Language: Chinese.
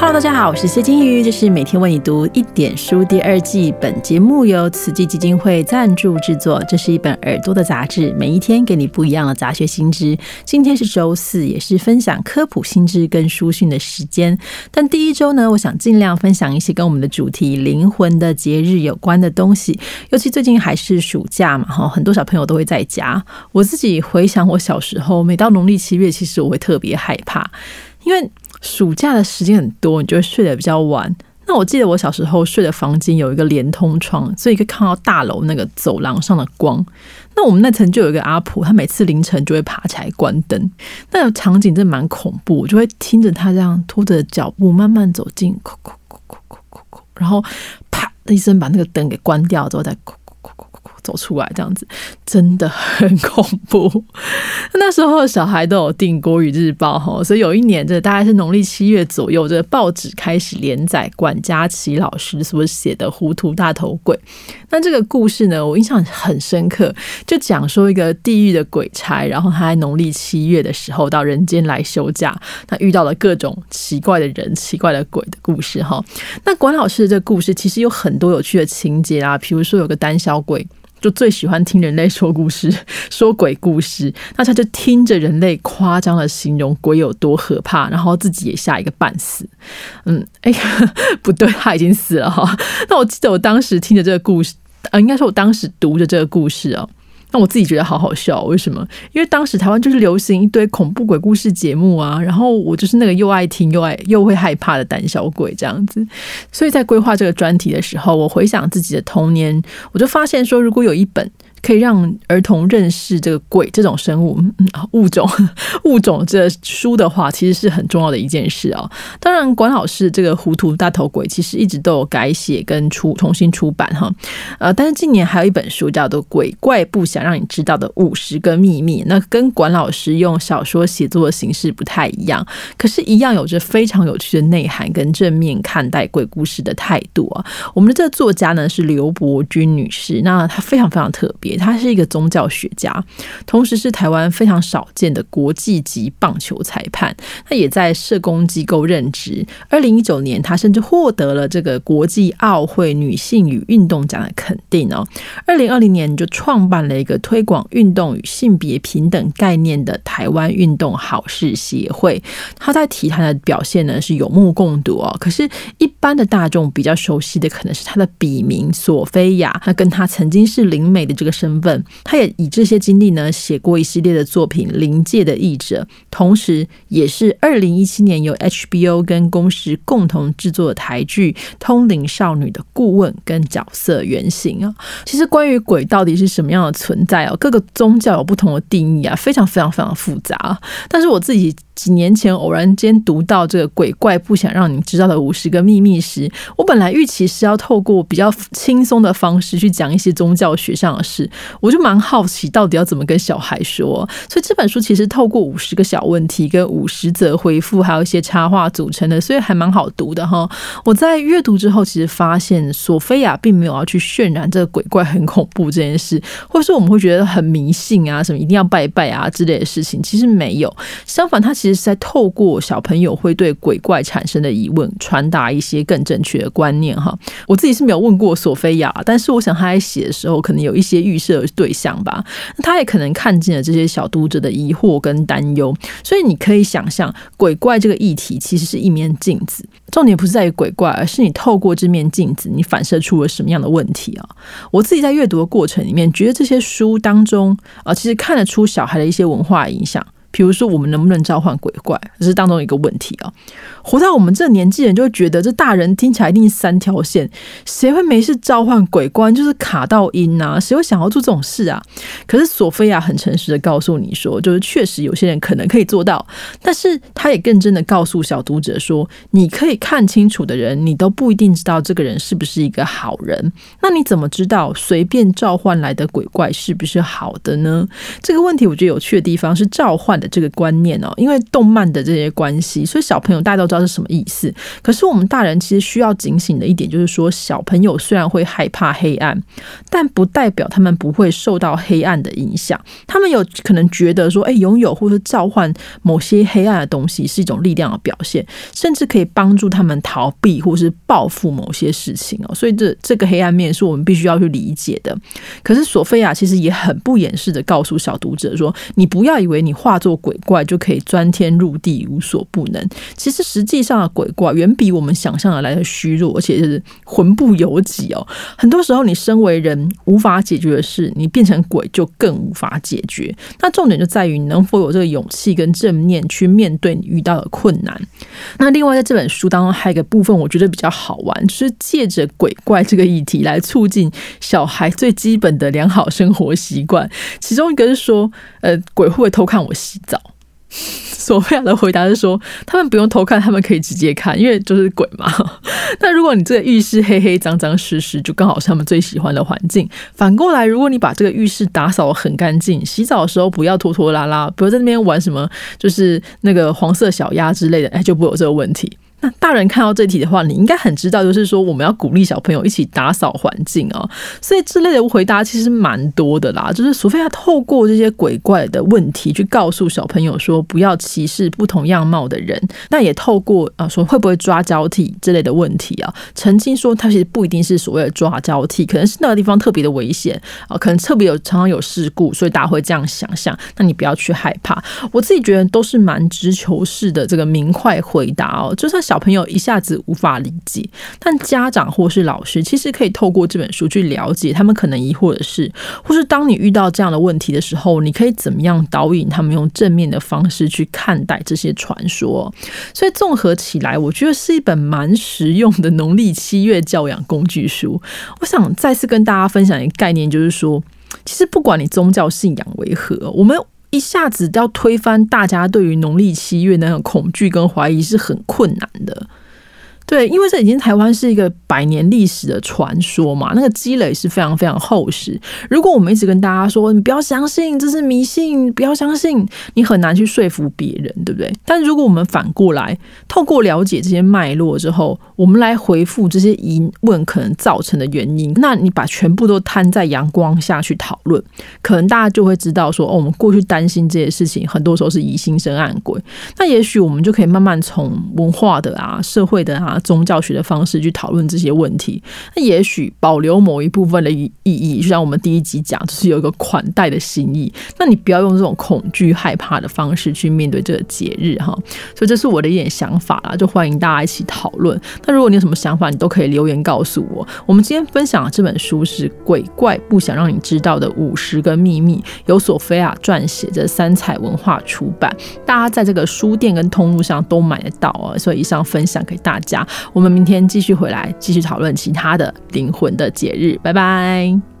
Hello，大家好，我是谢金鱼，这是每天为你读一点书第二季。本节目由慈济基金会赞助制作。这是一本耳朵的杂志，每一天给你不一样的杂学新知。今天是周四，也是分享科普新知跟书讯的时间。但第一周呢，我想尽量分享一些跟我们的主题灵魂的节日有关的东西。尤其最近还是暑假嘛，哈，很多小朋友都会在家。我自己回想我小时候，每到农历七月，其实我会特别害怕，因为。暑假的时间很多，你就会睡得比较晚。那我记得我小时候睡的房间有一个连通窗，所以可以看到大楼那个走廊上的光。那我们那层就有一个阿婆，她每次凌晨就会爬起来关灯。那个场景真蛮恐怖，我就会听着她这样拖着脚步慢慢走近，咕咕咕咕咕咕咕，然后啪的一声把那个灯给关掉之后再。走出来这样子真的很恐怖。那时候小孩都有订国语日报哈，所以有一年这大概是农历七月左右，这报纸开始连载管家琪老师所写的《糊涂大头鬼》。那这个故事呢，我印象很深刻，就讲说一个地狱的鬼差，然后他在农历七月的时候到人间来休假，他遇到了各种奇怪的人、奇怪的鬼的故事哈。那管老师的这个故事其实有很多有趣的情节啊，比如说有个胆小鬼。就最喜欢听人类说故事，说鬼故事。那他就听着人类夸张的形容鬼有多可怕，然后自己也吓一个半死。嗯，哎，不对，他已经死了哈。那我记得我当时听着这个故事，呃，应该说我当时读着这个故事哦。那我自己觉得好好笑，为什么？因为当时台湾就是流行一堆恐怖鬼故事节目啊，然后我就是那个又爱听又爱又会害怕的胆小鬼这样子，所以在规划这个专题的时候，我回想自己的童年，我就发现说，如果有一本。可以让儿童认识这个鬼这种生物物种 物种这书的话，其实是很重要的一件事啊。当然，管老师这个糊涂大头鬼其实一直都有改写跟出重新出版哈。呃，但是近年还有一本书叫做《鬼怪不想让你知道的五十个秘密》，那跟管老师用小说写作的形式不太一样，可是，一样有着非常有趣的内涵跟正面看待鬼故事的态度啊。我们的这个作家呢是刘伯君女士，那她非常非常特别。他是一个宗教学家，同时是台湾非常少见的国际级棒球裁判。他也在社工机构任职。二零一九年，他甚至获得了这个国际奥会女性与运动奖的肯定哦。二零二零年就创办了一个推广运动与性别平等概念的台湾运动好事协会。他在体坛的表现呢是有目共睹哦。可是，一般的大众比较熟悉的可能是他的笔名索菲亚。那跟他曾经是灵媒的这个。身份，他也以这些经历呢写过一系列的作品《灵界的译者》，同时也是二零一七年由 HBO 跟公司共同制作的台剧《通灵少女》的顾问跟角色原型啊。其实关于鬼到底是什么样的存在哦，各个宗教有不同的定义啊，非常非常非常复杂。但是我自己。几年前偶然间读到这个鬼怪不想让你知道的五十个秘密时，我本来预期是要透过比较轻松的方式去讲一些宗教学上的事，我就蛮好奇到底要怎么跟小孩说。所以这本书其实透过五十个小问题跟五十则回复，还有一些插画组成的，所以还蛮好读的哈。我在阅读之后，其实发现索菲亚并没有要去渲染这个鬼怪很恐怖这件事，或者说我们会觉得很迷信啊，什么一定要拜拜啊之类的事情，其实没有。相反，他其实。其实是在透过小朋友会对鬼怪产生的疑问，传达一些更正确的观念哈。我自己是没有问过索菲亚，但是我想他在写的时候，可能有一些预设对象吧。他也可能看见了这些小读者的疑惑跟担忧，所以你可以想象，鬼怪这个议题其实是一面镜子。重点不是在于鬼怪，而是你透过这面镜子，你反射出了什么样的问题啊？我自己在阅读的过程里面，觉得这些书当中啊，其实看得出小孩的一些文化影响。比如说，我们能不能召唤鬼怪，这是当中一个问题啊。活到我们这年纪人，就会觉得这大人听起来一定三条线，谁会没事召唤鬼怪？就是卡到音啊，谁会想要做这种事啊？可是索菲亚很诚实的告诉你说，就是确实有些人可能可以做到，但是他也更真的告诉小读者说，你可以看清楚的人，你都不一定知道这个人是不是一个好人。那你怎么知道随便召唤来的鬼怪是不是好的呢？这个问题我觉得有趣的地方是召唤。的这个观念哦，因为动漫的这些关系，所以小朋友大家都知道是什么意思。可是我们大人其实需要警醒的一点就是说，小朋友虽然会害怕黑暗，但不代表他们不会受到黑暗的影响。他们有可能觉得说，哎，拥有或者召唤某些黑暗的东西是一种力量的表现，甚至可以帮助他们逃避或是报复某些事情哦。所以这这个黑暗面是我们必须要去理解的。可是索菲亚其实也很不掩饰的告诉小读者说，你不要以为你画作做鬼怪就可以钻天入地无所不能。其实实际上的鬼怪远比我们想象的来的虚弱，而且是魂不由己哦。很多时候，你身为人无法解决的事，你变成鬼就更无法解决。那重点就在于你能否有这个勇气跟正念去面对你遇到的困难。那另外，在这本书当中还有一个部分，我觉得比较好玩，就是借着鬼怪这个议题来促进小孩最基本的良好生活习惯。其中一个是说，呃，鬼会不会偷看我澡？索菲亚的回答是说，他们不用偷看，他们可以直接看，因为就是鬼嘛。那如果你这个浴室黑黑脏脏湿湿，就刚好是他们最喜欢的环境。反过来，如果你把这个浴室打扫很干净，洗澡的时候不要拖拖拉拉，不要在那边玩什么，就是那个黄色小鸭之类的，哎，就不会有这个问题。那大人看到这题的话，你应该很知道，就是说我们要鼓励小朋友一起打扫环境哦。所以之类的回答其实蛮多的啦。就是索菲亚透过这些鬼怪的问题，去告诉小朋友说不要歧视不同样貌的人。那也透过啊说会不会抓交替之类的问题啊，澄清说他其实不一定是所谓的抓交替，可能是那个地方特别的危险啊，可能特别有常常有事故，所以大家会这样想象。那你不要去害怕。我自己觉得都是蛮直球式的这个明快回答哦，就算。小朋友一下子无法理解，但家长或是老师其实可以透过这本书去了解他们可能疑惑的事，或是当你遇到这样的问题的时候，你可以怎么样导引他们用正面的方式去看待这些传说。所以综合起来，我觉得是一本蛮实用的农历七月教养工具书。我想再次跟大家分享一个概念，就是说，其实不管你宗教信仰为何，我们。一下子要推翻大家对于农历七月那种恐惧跟怀疑是很困难的。对，因为这已经台湾是一个百年历史的传说嘛，那个积累是非常非常厚实。如果我们一直跟大家说你不要相信，这是迷信，不要相信，你很难去说服别人，对不对？但如果我们反过来，透过了解这些脉络之后，我们来回复这些疑问可能造成的原因，那你把全部都摊在阳光下去讨论，可能大家就会知道说，哦，我们过去担心这些事情，很多时候是疑心生暗鬼。那也许我们就可以慢慢从文化的啊、社会的啊。宗教学的方式去讨论这些问题，那也许保留某一部分的意义，就像我们第一集讲，就是有一个款待的心意。那你不要用这种恐惧、害怕的方式去面对这个节日哈。所以这是我的一点想法啦，就欢迎大家一起讨论。那如果你有什么想法，你都可以留言告诉我。我们今天分享的这本书是《鬼怪不想让你知道的五十个秘密》，由索菲亚撰写，这三彩文化出版，大家在这个书店跟通路上都买得到啊。所以以上分享给大家。我们明天继续回来，继续讨论其他的灵魂的节日。拜拜。